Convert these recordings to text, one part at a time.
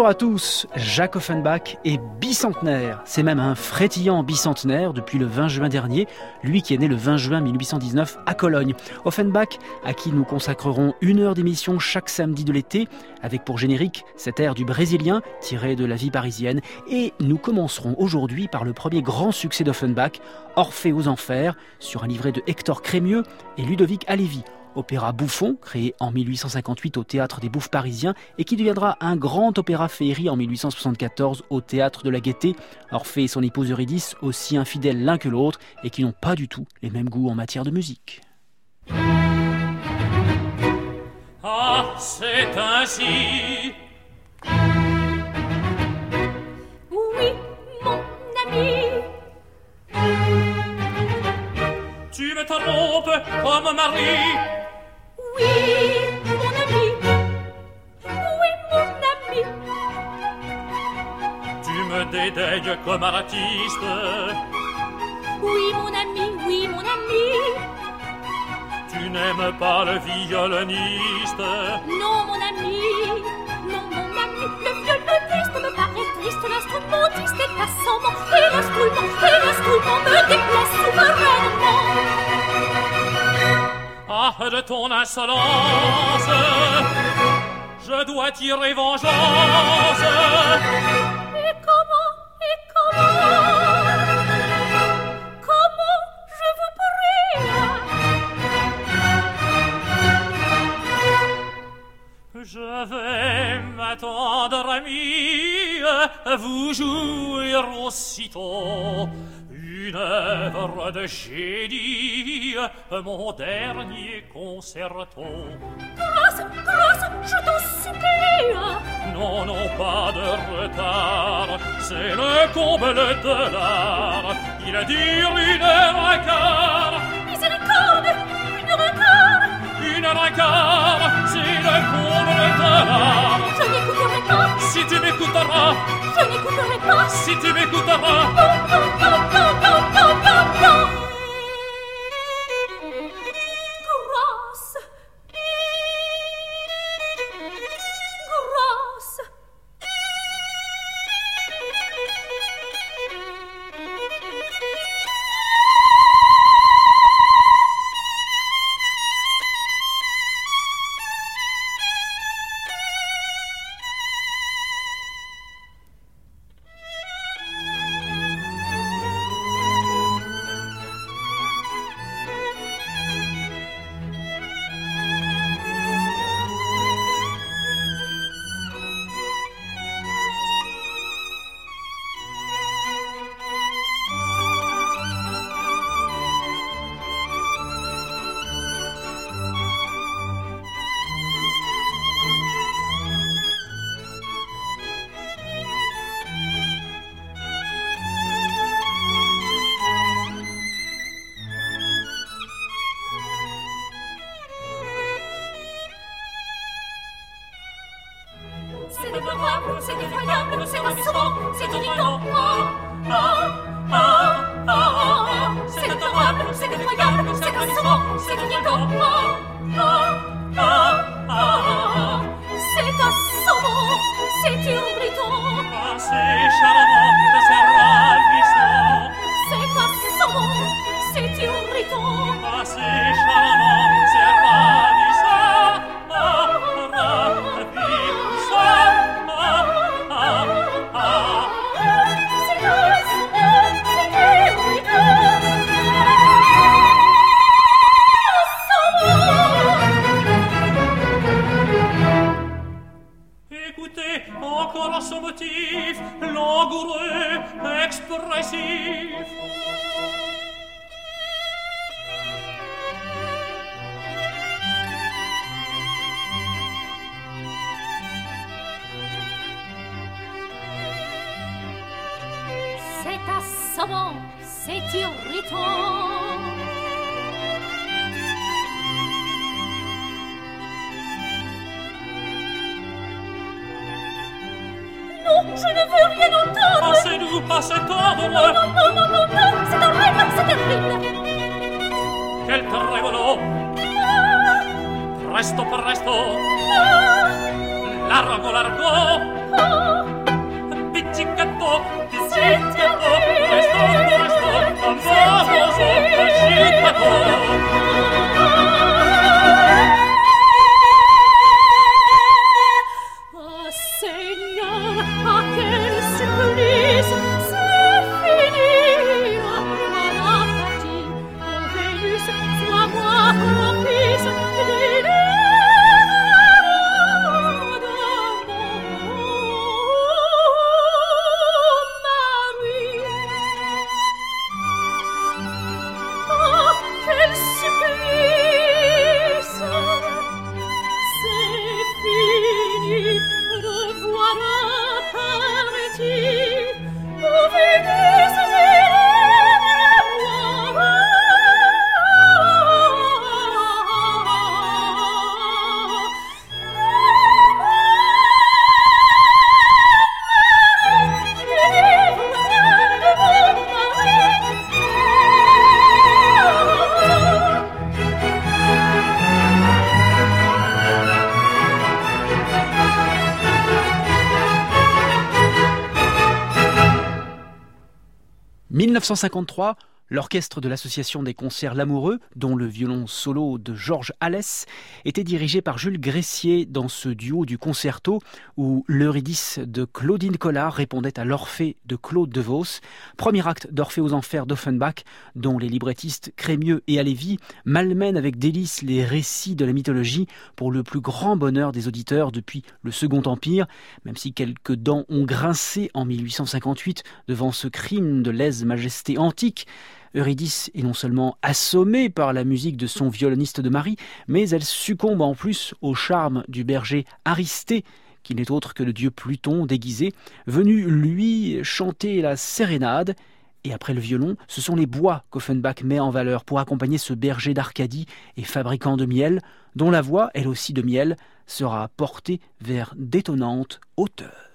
Bonjour à tous, Jacques Offenbach est bicentenaire. C'est même un frétillant bicentenaire depuis le 20 juin dernier, lui qui est né le 20 juin 1819 à Cologne. Offenbach, à qui nous consacrerons une heure d'émission chaque samedi de l'été, avec pour générique cet air du Brésilien tiré de la vie parisienne. Et nous commencerons aujourd'hui par le premier grand succès d'Offenbach, Orphée aux Enfers, sur un livret de Hector Crémieux et Ludovic Halévy opéra bouffon, créé en 1858 au Théâtre des Bouffes parisiens et qui deviendra un grand opéra féerie en 1874 au Théâtre de la Gaîté. Orphée et son épouse Eurydice, aussi infidèles l'un que l'autre et qui n'ont pas du tout les mêmes goûts en matière de musique. Ah, c'est ainsi. Oui, mon ami. Tu me trompes comme mari. Oui, mon ami. Oui, mon ami. Tu me dédaignes comme artiste. Oui, mon ami, oui, mon ami. Tu n'aimes pas le violoniste. Non, mon ami. Non, mon ami. Le violoniste me paraît triste. L'instrumentiste est assommant. Et l'instrument, et l'instrument me déplace souverainement. Ah, de ton insolence, je dois tirer vengeance. Et comment, et comment, comment je vous prie? Je vais m'attendre, ami, vous jouir aussitôt une œuvre de génie, mon dernier concerto. Grâce, grâce, je t'en supplie. Non, non, pas de retard, c'est le comble de l'art. Il dure une heure et quart. Miséricorde, une heure et quart. Une heure et quart, c'est le comble de l'art. Je n'écouterai pas. Si tu m'écouteras. Je n'écouterai pas. Si tu m'écouteras. Non, non, non, c'est rassurant, c'est irritant. Oh, oh, oh, oh, oh. C'est déplorable, c'est effroyable, c'est rassurant, c'est irritant. Oh, oh, oh, oh, oh. C'est assommant, c'est irritant. Ah, c'est charmant, c'est ravissant. C'est assommant, c'est irritant. Ah, c'est charmant, Chegou! 1953, L'orchestre de l'Association des concerts L'Amoureux, dont le violon solo de Georges Alès, était dirigé par Jules Gressier dans ce duo du concerto où l'Eurydice de Claudine Collard répondait à l'Orphée de Claude De Vos, premier acte d'Orphée aux Enfers d'Offenbach, dont les librettistes Crémieux et Alévi malmènent avec délice les récits de la mythologie pour le plus grand bonheur des auditeurs depuis le Second Empire, même si quelques dents ont grincé en 1858 devant ce crime de lèse-majesté antique. Eurydice est non seulement assommée par la musique de son violoniste de mari, mais elle succombe en plus au charme du berger Aristée, qui n'est autre que le dieu Pluton déguisé, venu lui chanter la sérénade. Et après le violon, ce sont les bois qu'Offenbach met en valeur pour accompagner ce berger d'Arcadie et fabricant de miel, dont la voix, elle aussi de miel, sera portée vers d'étonnantes hauteurs.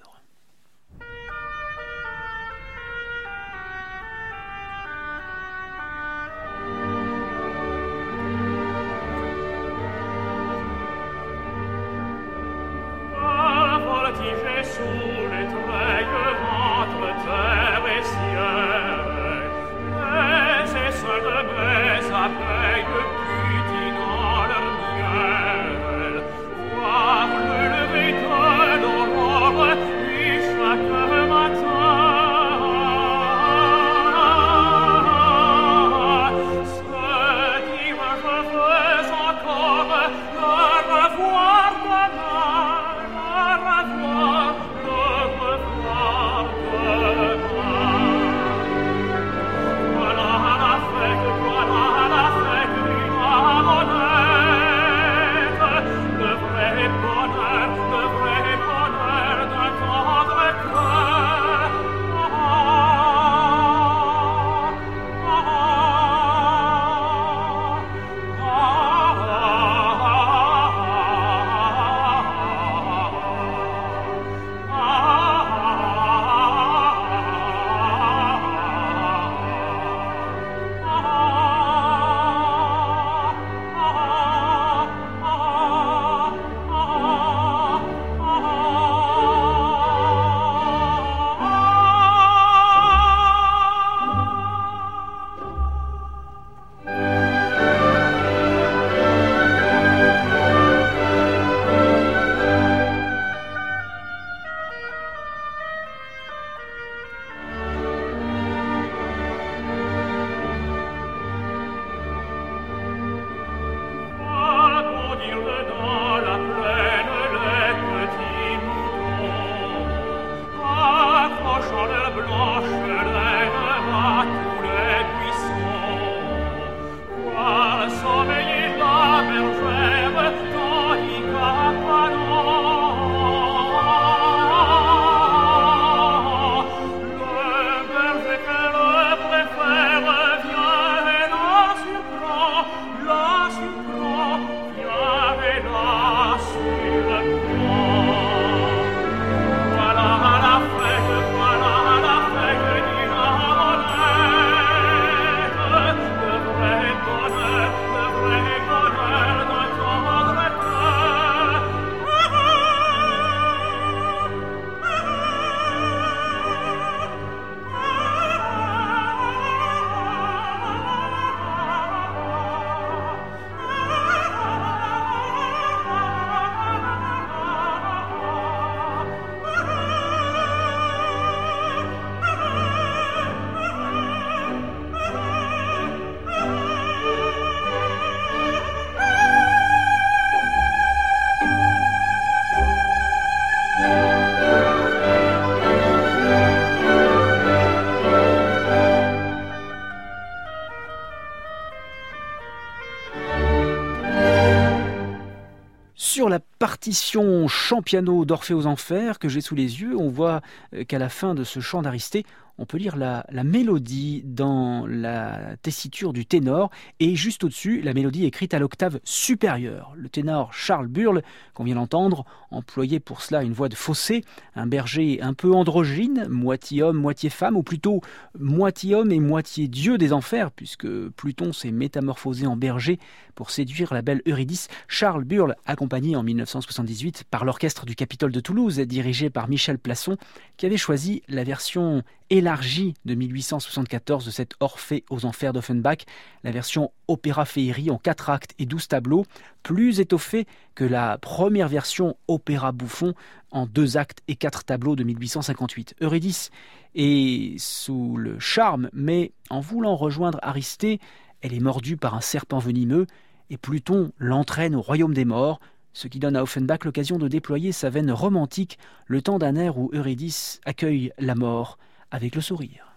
La partition chant piano d'Orphée aux Enfers que j'ai sous les yeux, on voit euh, qu'à la fin de ce chant d'Aristée, on peut lire la, mélodie dans la tessiture du ténor et juste au-dessus, la mélodie écrite à l'octave supérieure. Le ténor Charles Burle, qu'on vient d'entendre, employait pour cela une voix de fossé, un berger un peu androgyne, moitié homme, moitié femme, ou plutôt moitié homme et moitié dieu des enfers, puisque Pluton s'est métamorphosé en berger pour séduire la belle Eurydice. Charles Burle, accompagné en 1978 par l'orchestre du Capitole de Toulouse, dirigé par Michel Plasson, qui avait choisi la version élargie de 1874 de cet Orphée aux Enfers d'Offenbach, la version opéra-féerie en quatre actes et douze tableaux, plus étoffée que la première version opéra bouffon en deux actes et quatre tableaux de 1858. Eurydice est sous le charme, mais en voulant rejoindre Aristée, elle est mordue par un serpent venimeux, et Pluton l'entraîne au royaume des morts, ce qui donne à Offenbach l'occasion de déployer sa veine romantique le temps d'un air où Eurydice accueille la mort avec le sourire.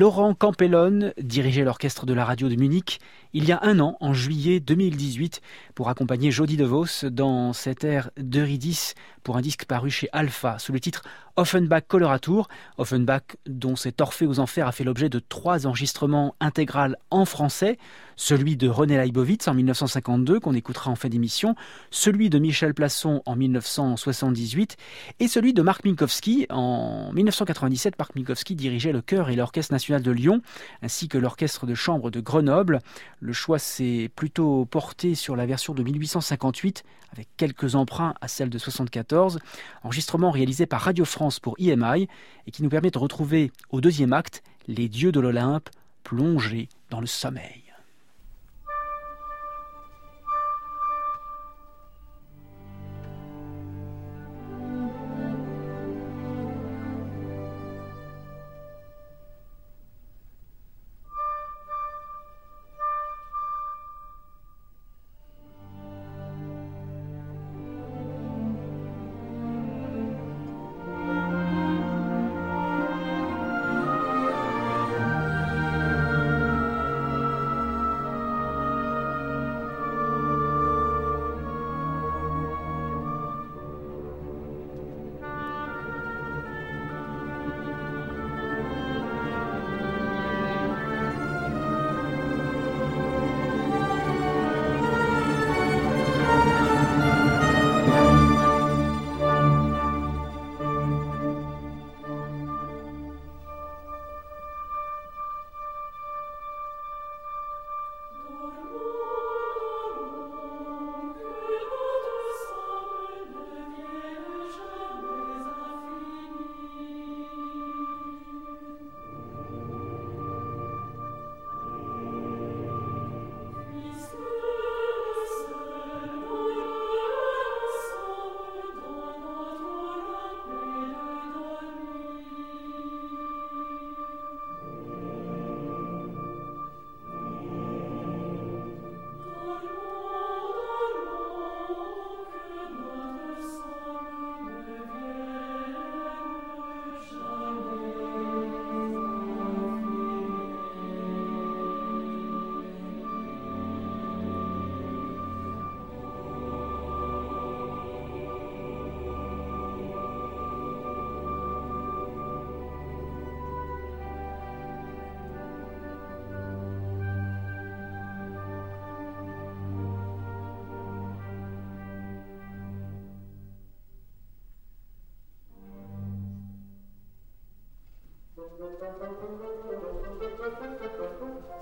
Laurent Campellone dirigeait l'orchestre de la radio de Munich il y a un an, en juillet 2018, pour accompagner Jody DeVos dans cette ère d'Eurydice pour un disque paru chez Alpha sous le titre Offenbach Coloratour. Offenbach, dont cet Orphée aux Enfers a fait l'objet de trois enregistrements intégrales en français celui de René Leibovitz en 1952, qu'on écoutera en fin d'émission, celui de Michel Plasson en 1978, et celui de Marc Minkowski en 1997. Marc Minkowski dirigeait le chœur et l'orchestre national de Lyon, ainsi que l'orchestre de chambre de Grenoble. Le choix s'est plutôt porté sur la version de 1858, avec quelques emprunts à celle de 74, enregistrement réalisé par Radio France pour IMI, et qui nous permet de retrouver au deuxième acte les dieux de l'Olympe plongés dans le sommeil. Thank you.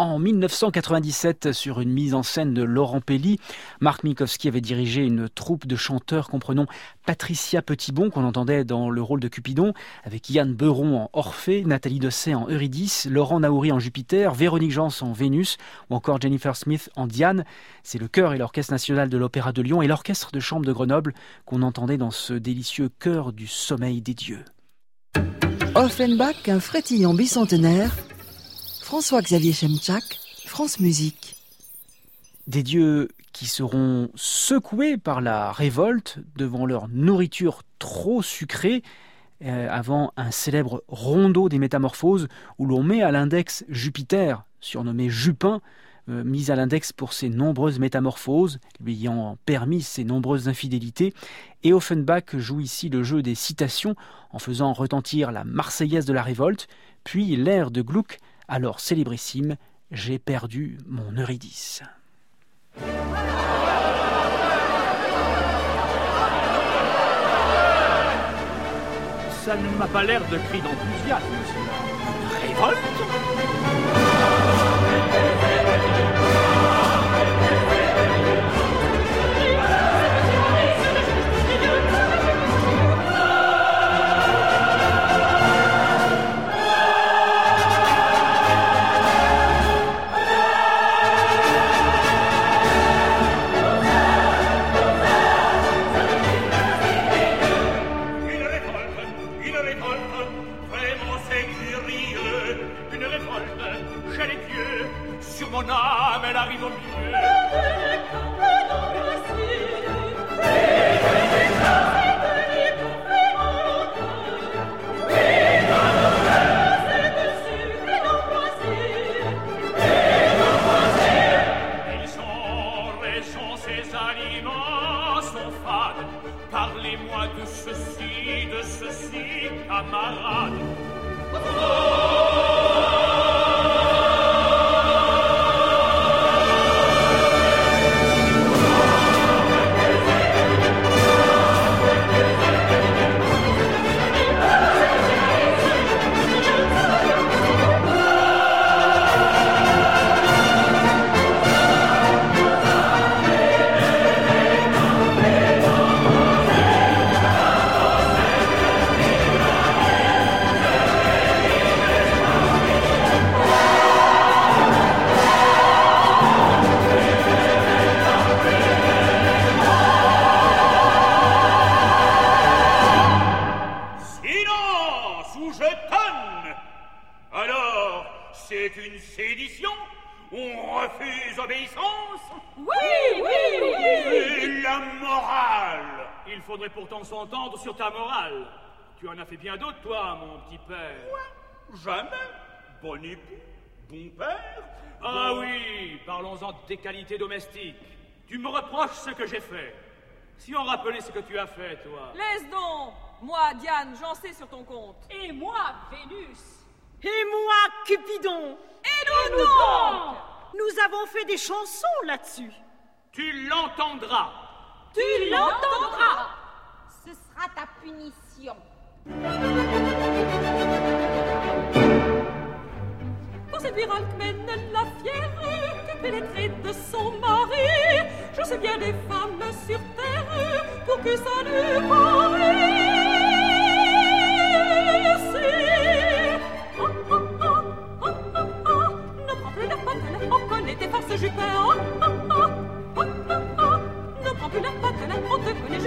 En 1997 sur une mise en scène de Laurent Pelli. Marc Minkowski avait dirigé une troupe de chanteurs comprenant Patricia Petitbon, qu'on entendait dans le rôle de Cupidon, avec Yann Beuron en Orphée, Nathalie Dosset en Eurydice, Laurent Naouri en Jupiter, Véronique Jans en Vénus, ou encore Jennifer Smith en Diane. C'est le chœur et l'Orchestre national de l'Opéra de Lyon et l'Orchestre de chambre de Grenoble qu'on entendait dans ce délicieux chœur du sommeil des dieux. Offenbach, un frétillant bicentenaire François-Xavier Chemchak, France Musique. Des dieux qui seront secoués par la révolte devant leur nourriture trop sucrée, euh, avant un célèbre rondeau des métamorphoses où l'on met à l'index Jupiter, surnommé Jupin, euh, mis à l'index pour ses nombreuses métamorphoses, lui ayant permis ses nombreuses infidélités. Et Offenbach joue ici le jeu des citations en faisant retentir la Marseillaise de la révolte, puis l'air de Gluck alors célébrissime, j'ai perdu mon Eurydice. Ça ne m'a pas l'air de cri d'enthousiasme, Une révolte? mon âme, elle arrive au milieu. Jamais. Bon époux, bon père. Ah bon- oui, parlons-en de tes qualités domestiques. Tu me reproches ce que j'ai fait. Si on rappelait ce que tu as fait, toi. Laisse donc Moi, Diane, j'en sais sur ton compte. Et moi, Vénus Et moi, Cupidon Et nous donc Nous avons fait des chansons là-dessus. Tu l'entendras. Tu l'entendras Ce sera ta punition. La fière, que pénétrée de son mari, je sais bien des femmes sur terre, pour que ça ne. Oh, ne prends plus la on tes forces, ne prends plus la on te connaît,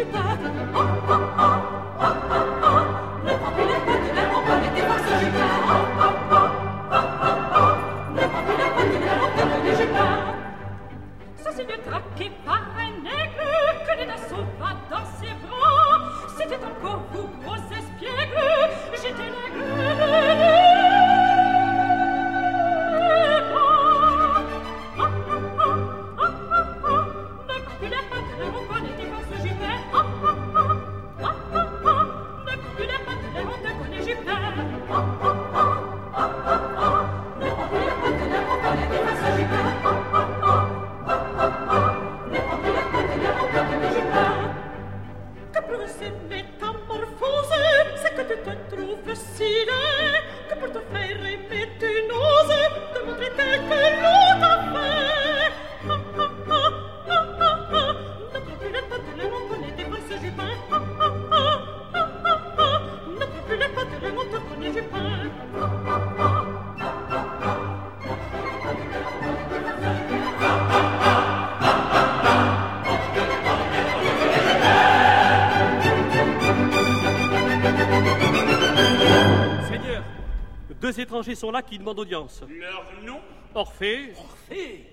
deux étrangers sont là qui demandent audience. Leur nom Orphée, Orphée.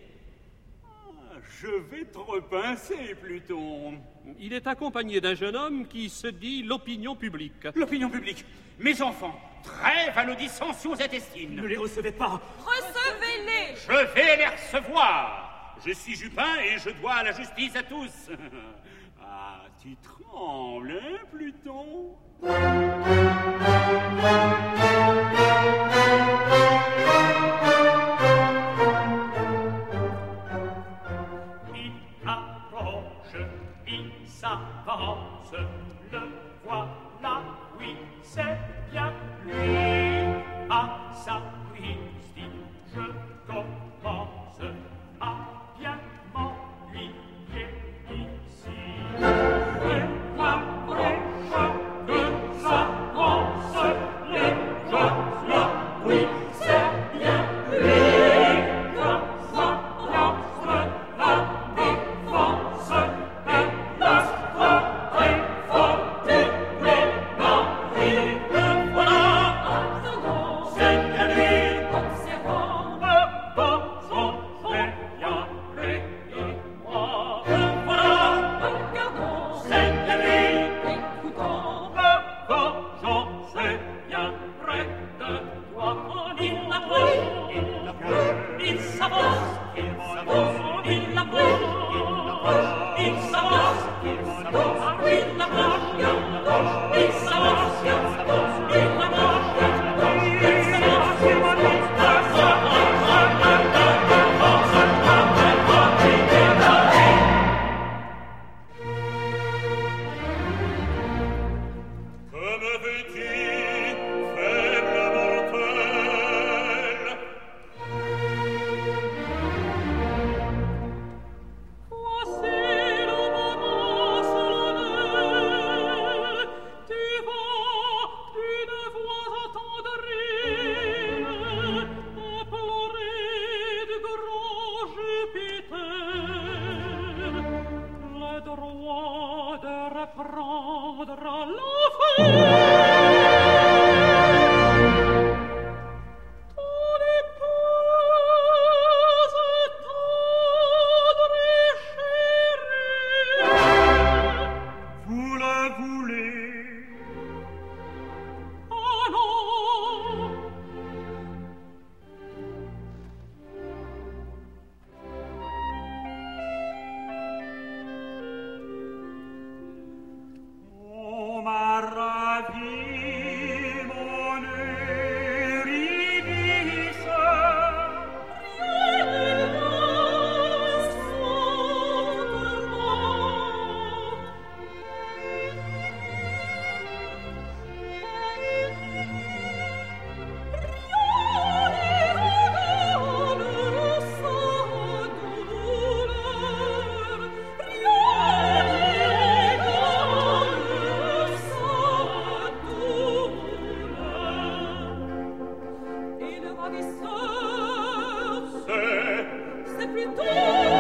Ah, Je vais te repincer, Pluton. il est accompagné d'un jeune homme qui se dit l'opinion publique. L'opinion publique. Mes enfants, trêve à nos dissensions intestines. Ne les recevez pas. Recevez-les Je vais les recevoir. Je suis Jupin et je dois la justice à tous. Ah, tu trembles, hein, Pluton? il s'avance, le voilà, oui, c'est Sebastião. di sorse, se plutôt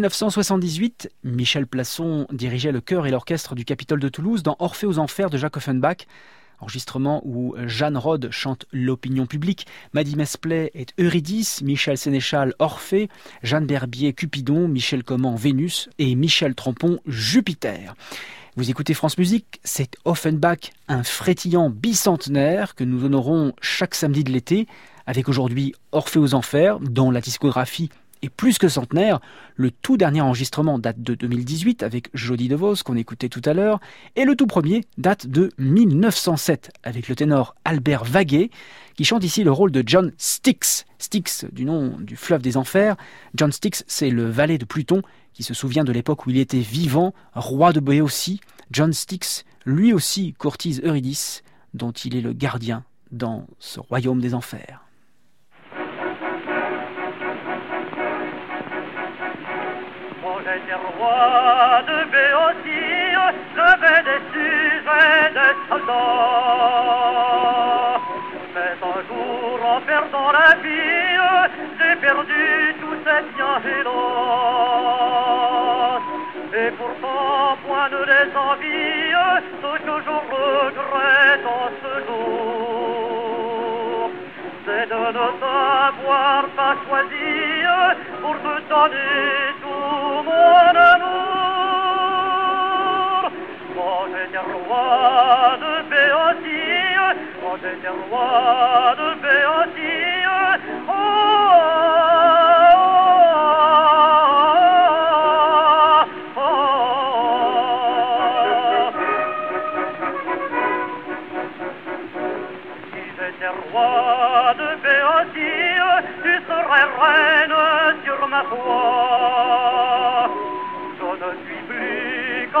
1978, Michel Plasson dirigeait le chœur et l'orchestre du Capitole de Toulouse dans Orphée aux Enfers de Jacques Offenbach. Enregistrement où Jeanne Rode chante l'opinion publique, Maddy Mesplay est Eurydice, Michel Sénéchal Orphée, Jeanne Berbier Cupidon, Michel Coman Vénus et Michel Trompon Jupiter. Vous écoutez France Musique, c'est Offenbach, un frétillant bicentenaire que nous honorons chaque samedi de l'été, avec aujourd'hui Orphée aux Enfers, dont la discographie et plus que centenaire. Le tout dernier enregistrement date de 2018 avec Jody DeVos qu'on écoutait tout à l'heure, et le tout premier date de 1907 avec le ténor Albert Vaguet qui chante ici le rôle de John Styx. Styx du nom du fleuve des enfers. John Styx, c'est le valet de Pluton qui se souvient de l'époque où il était vivant, roi de Béotie. John Styx, lui aussi, courtise Eurydice, dont il est le gardien dans ce royaume des enfers. J'étais roi de Béotie, j'avais des sujets, des soldats. Mais un jour, en perdant la vie, j'ai perdu tous ces biens hélas. Et pourtant, point de les ce que je regrette en ce jour, c'est de ne t'avoir pas choisi pour te donner roi de Béotie, quand j'étais roi de Béotie, oh, oh, oh,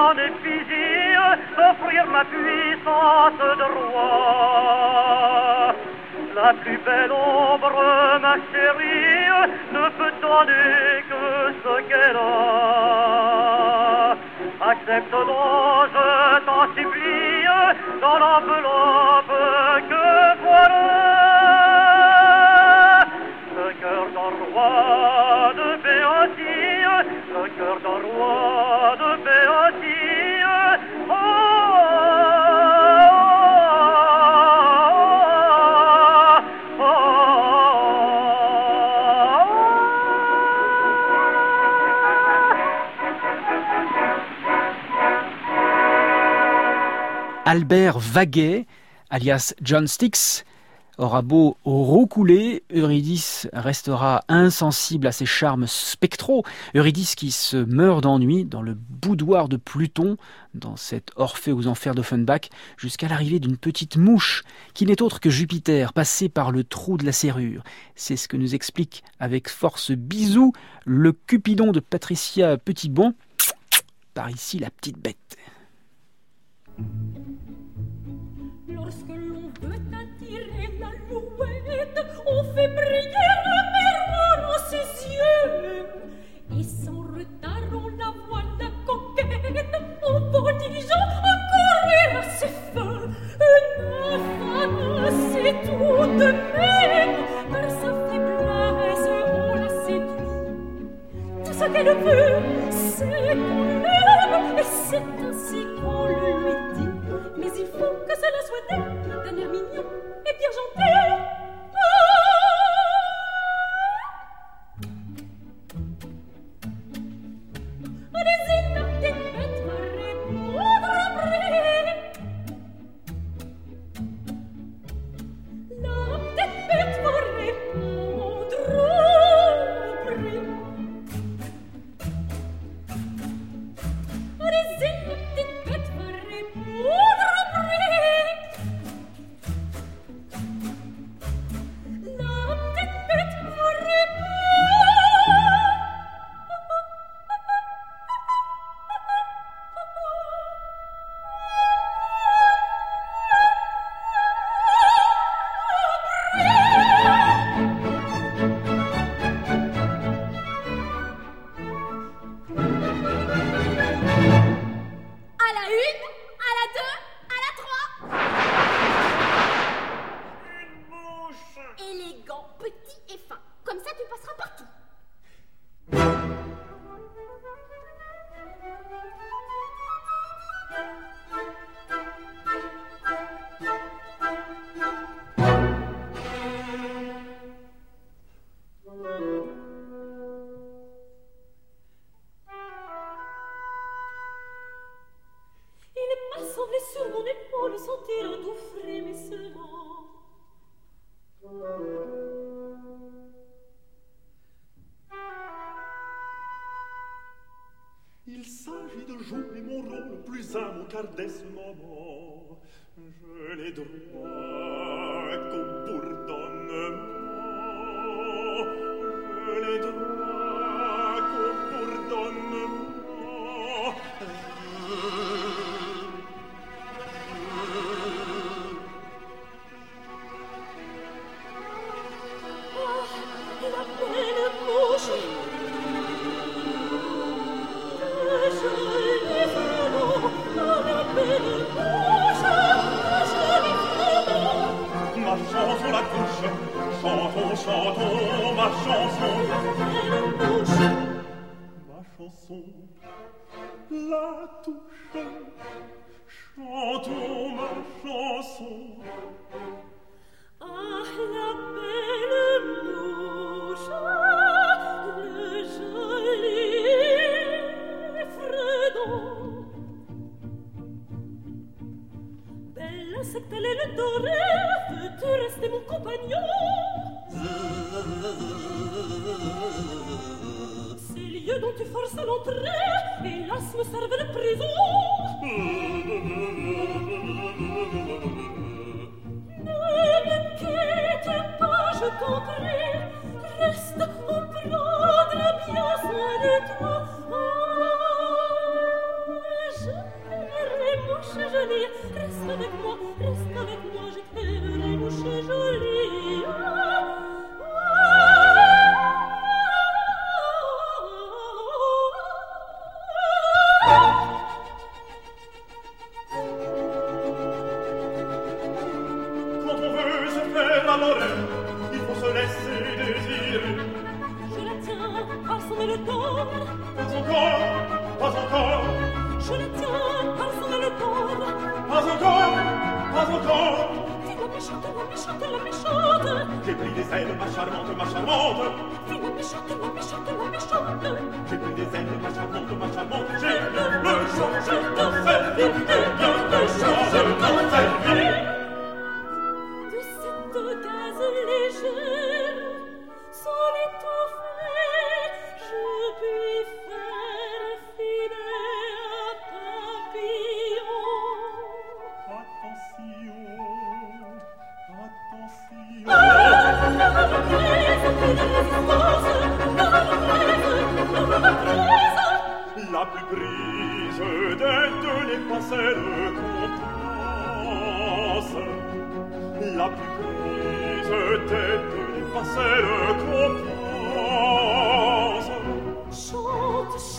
plus qu'en effigie, offrir ma puissance de roi. La plus belle ombre, ma chérie, ne peut donner que ce qu'elle a. Accepte donc, je t'en supplie, dans l'enveloppe que voilà. Le cœur d'un roi de Béotie, le cœur d'un roi de Béotie. Albert Vaguet, alias John Styx, aura beau roucouler, Eurydice restera insensible à ses charmes spectraux. Eurydice qui se meurt d'ennui dans le boudoir de Pluton, dans cet Orphée aux enfers d'Offenbach, jusqu'à l'arrivée d'une petite mouche, qui n'est autre que Jupiter, passée par le trou de la serrure. C'est ce que nous explique avec force bisou le Cupidon de Patricia Petitbon. Par ici la petite bête. Mais il faut que cela soit dit d'un air mignon et bien gentil. car dès ce moment, je l'ai droit. dont tu forces à l'entrée, hélas me servent de prison. ne m'inquiète pas, je t'en prie, reste en prendre bien soin de toi. Ah, je n'irai, mon cher, je reste avec moi.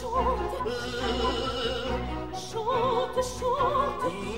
chante, chante, chante.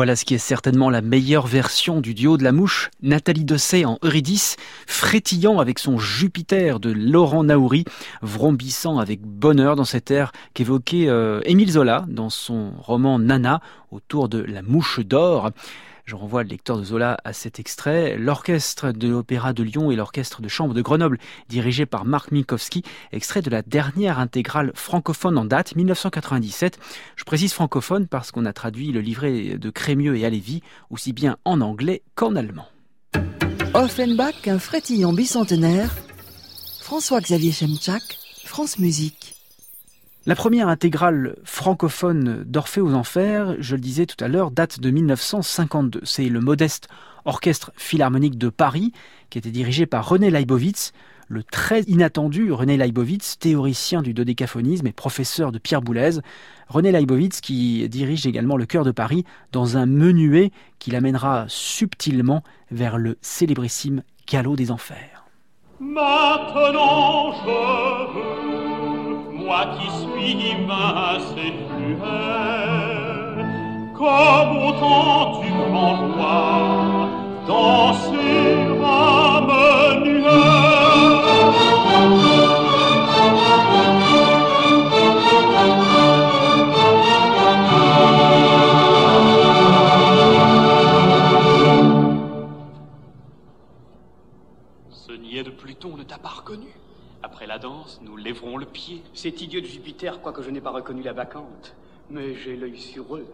Voilà ce qui est certainement la meilleure version du duo de la mouche, Nathalie Dessay en Eurydice, frétillant avec son Jupiter de Laurent Naouri, vrombissant avec bonheur dans cet air qu'évoquait euh, Émile Zola dans son roman Nana autour de la mouche d'or. Je renvoie le lecteur de Zola à cet extrait. L'orchestre de l'Opéra de Lyon et l'orchestre de chambre de Grenoble, dirigé par Marc Minkowski, extrait de la dernière intégrale francophone en date, 1997. Je précise francophone parce qu'on a traduit le livret de Crémieux et Alévi aussi bien en anglais qu'en allemand. Offenbach, un frétillant bicentenaire. François-Xavier Chemchak, France Musique. La première intégrale francophone d'Orphée aux Enfers, je le disais tout à l'heure, date de 1952. C'est le modeste orchestre philharmonique de Paris qui était dirigé par René Leibovitz, le très inattendu René Leibovitz, théoricien du dodécaphonisme et professeur de Pierre Boulez. René Leibovitz qui dirige également le chœur de Paris dans un menuet qui l'amènera subtilement vers le célébrissime galop des enfers. Maintenant moi qui suis mince et cruel, comme autant tu m'envoies danser à menuet. Ce niais de Pluton ne t'a pas reconnu après la danse, nous lèverons le pied. C'est idiot de Jupiter, quoique je n'ai pas reconnu la bacchante. Mais j'ai l'œil sur eux.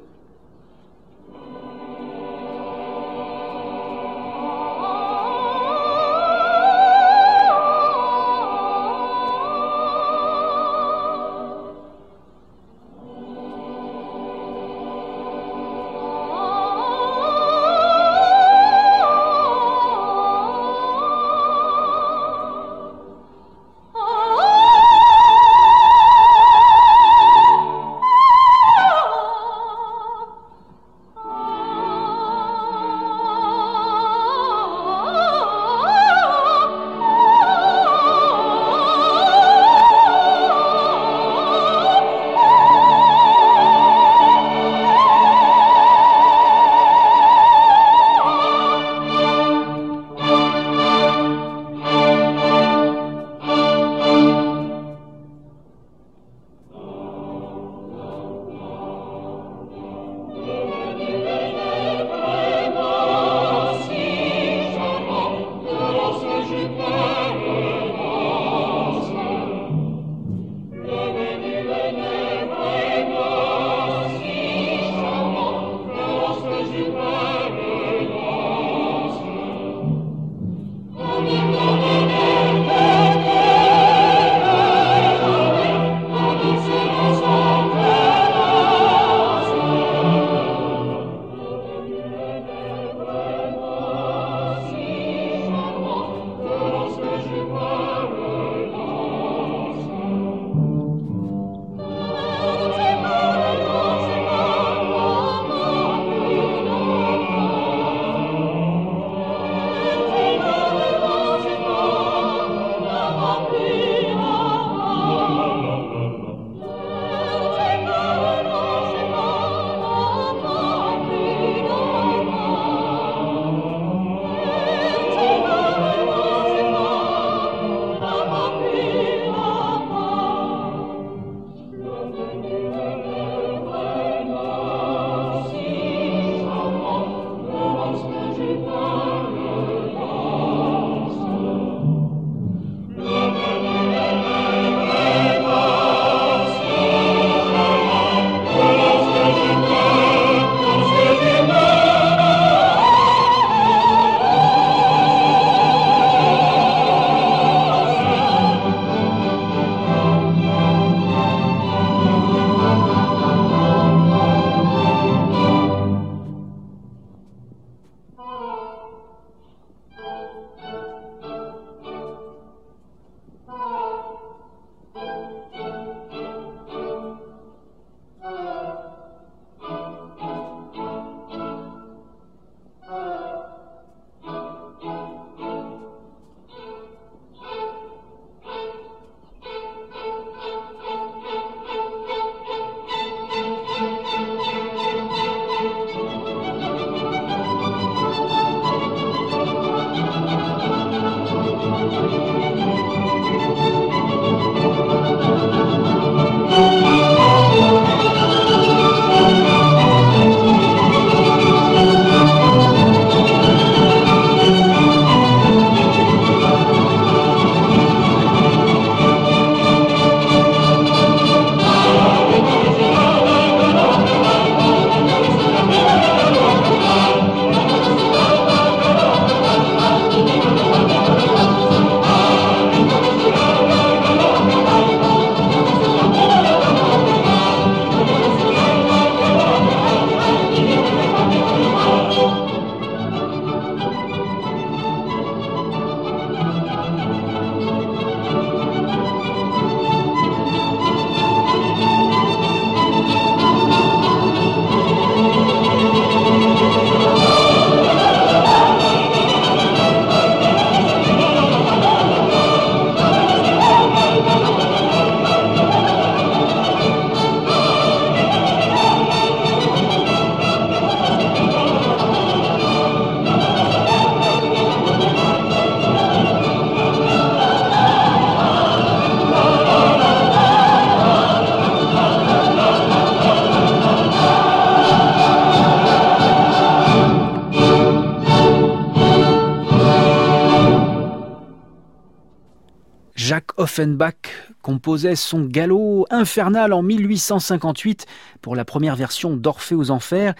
Offenbach composait son galop infernal en 1858 pour la première version d'Orphée aux Enfers.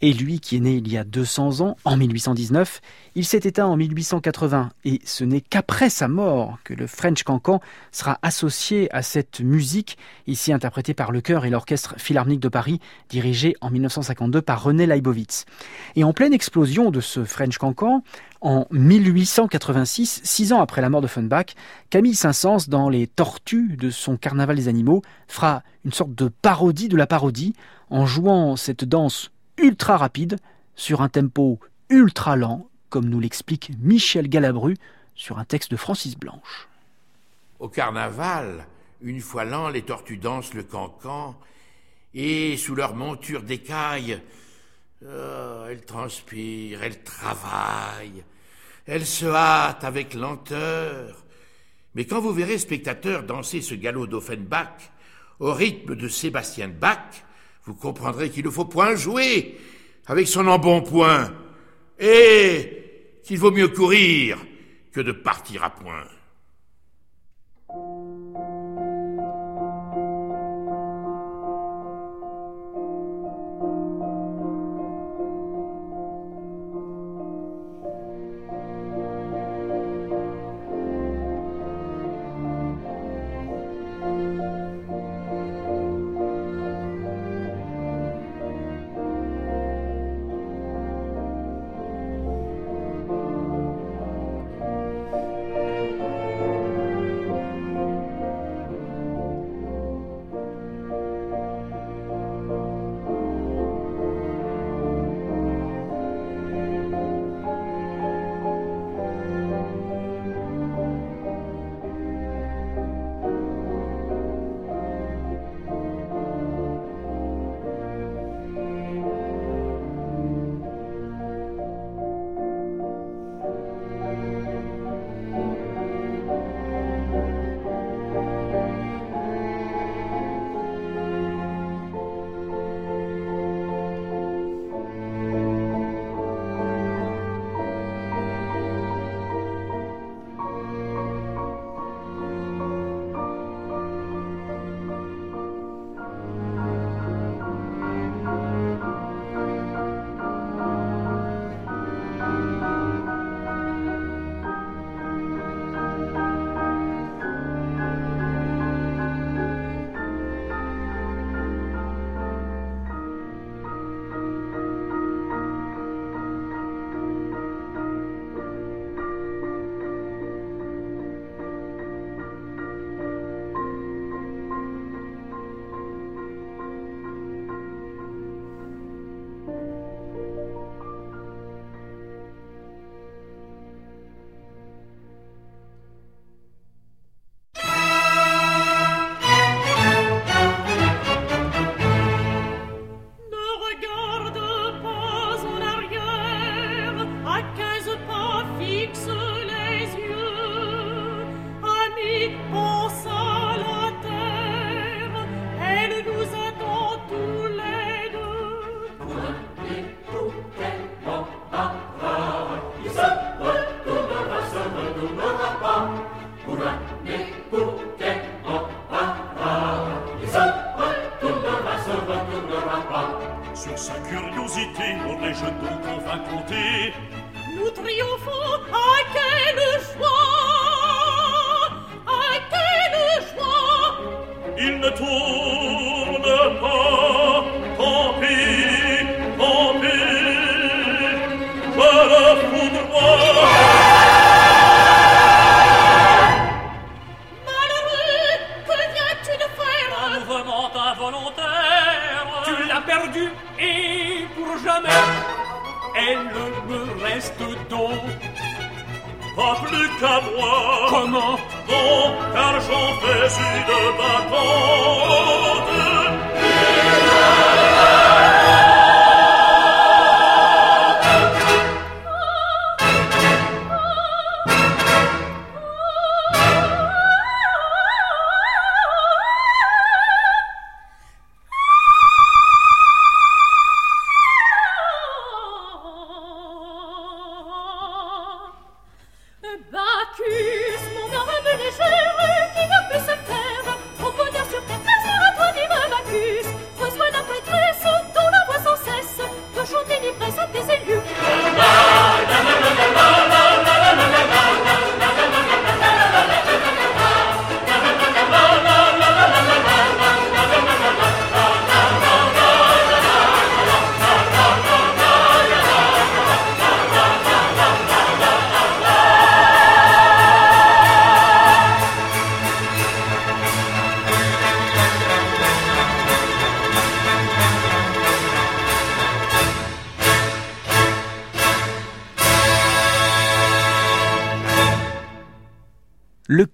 Et lui, qui est né il y a 200 ans, en 1819, il s'est éteint en 1880. Et ce n'est qu'après sa mort que le French Cancan sera associé à cette musique, ici interprétée par le chœur et l'orchestre philharmonique de Paris, dirigé en 1952 par René Leibovitz. Et en pleine explosion de ce French Cancan, en 1886, six ans après la mort de Funbach, Camille Saint-Saëns, dans Les Tortues de son Carnaval des animaux, fera une sorte de parodie de la parodie en jouant cette danse ultra rapide sur un tempo ultra lent, comme nous l'explique Michel Galabru sur un texte de Francis Blanche. Au carnaval, une fois l'an, les tortues dansent le cancan, et sous leur monture d'écailles, oh, elles transpirent, elles travaillent, elles se hâtent avec lenteur. Mais quand vous verrez, spectateurs, danser ce galop d'Offenbach au rythme de Sébastien Bach, vous comprendrez qu'il ne faut point jouer avec son embonpoint et qu'il vaut mieux courir que de partir à point.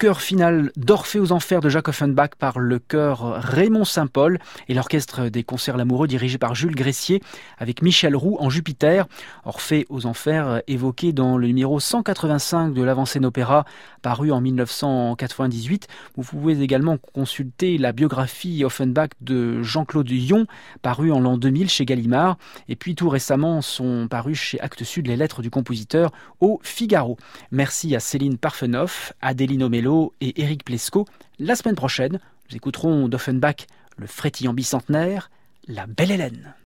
Chœur final d'Orphée aux Enfers de Jacques Offenbach par le chœur Raymond Saint-Paul et l'orchestre des concerts Lamoureux dirigé par Jules Gressier avec Michel Roux en Jupiter. Orphée aux Enfers évoqué dans le numéro 185 de l'avancée opéra paru en 1998. Vous pouvez également consulter la biographie Offenbach de Jean-Claude Yon paru en l'an 2000 chez Gallimard et puis tout récemment sont parus chez Actes Sud les lettres du compositeur au Figaro. Merci à Céline Parfenoff, Adéline Et Éric Plesco. La semaine prochaine, nous écouterons d'Offenbach le frétillant bicentenaire, la belle Hélène.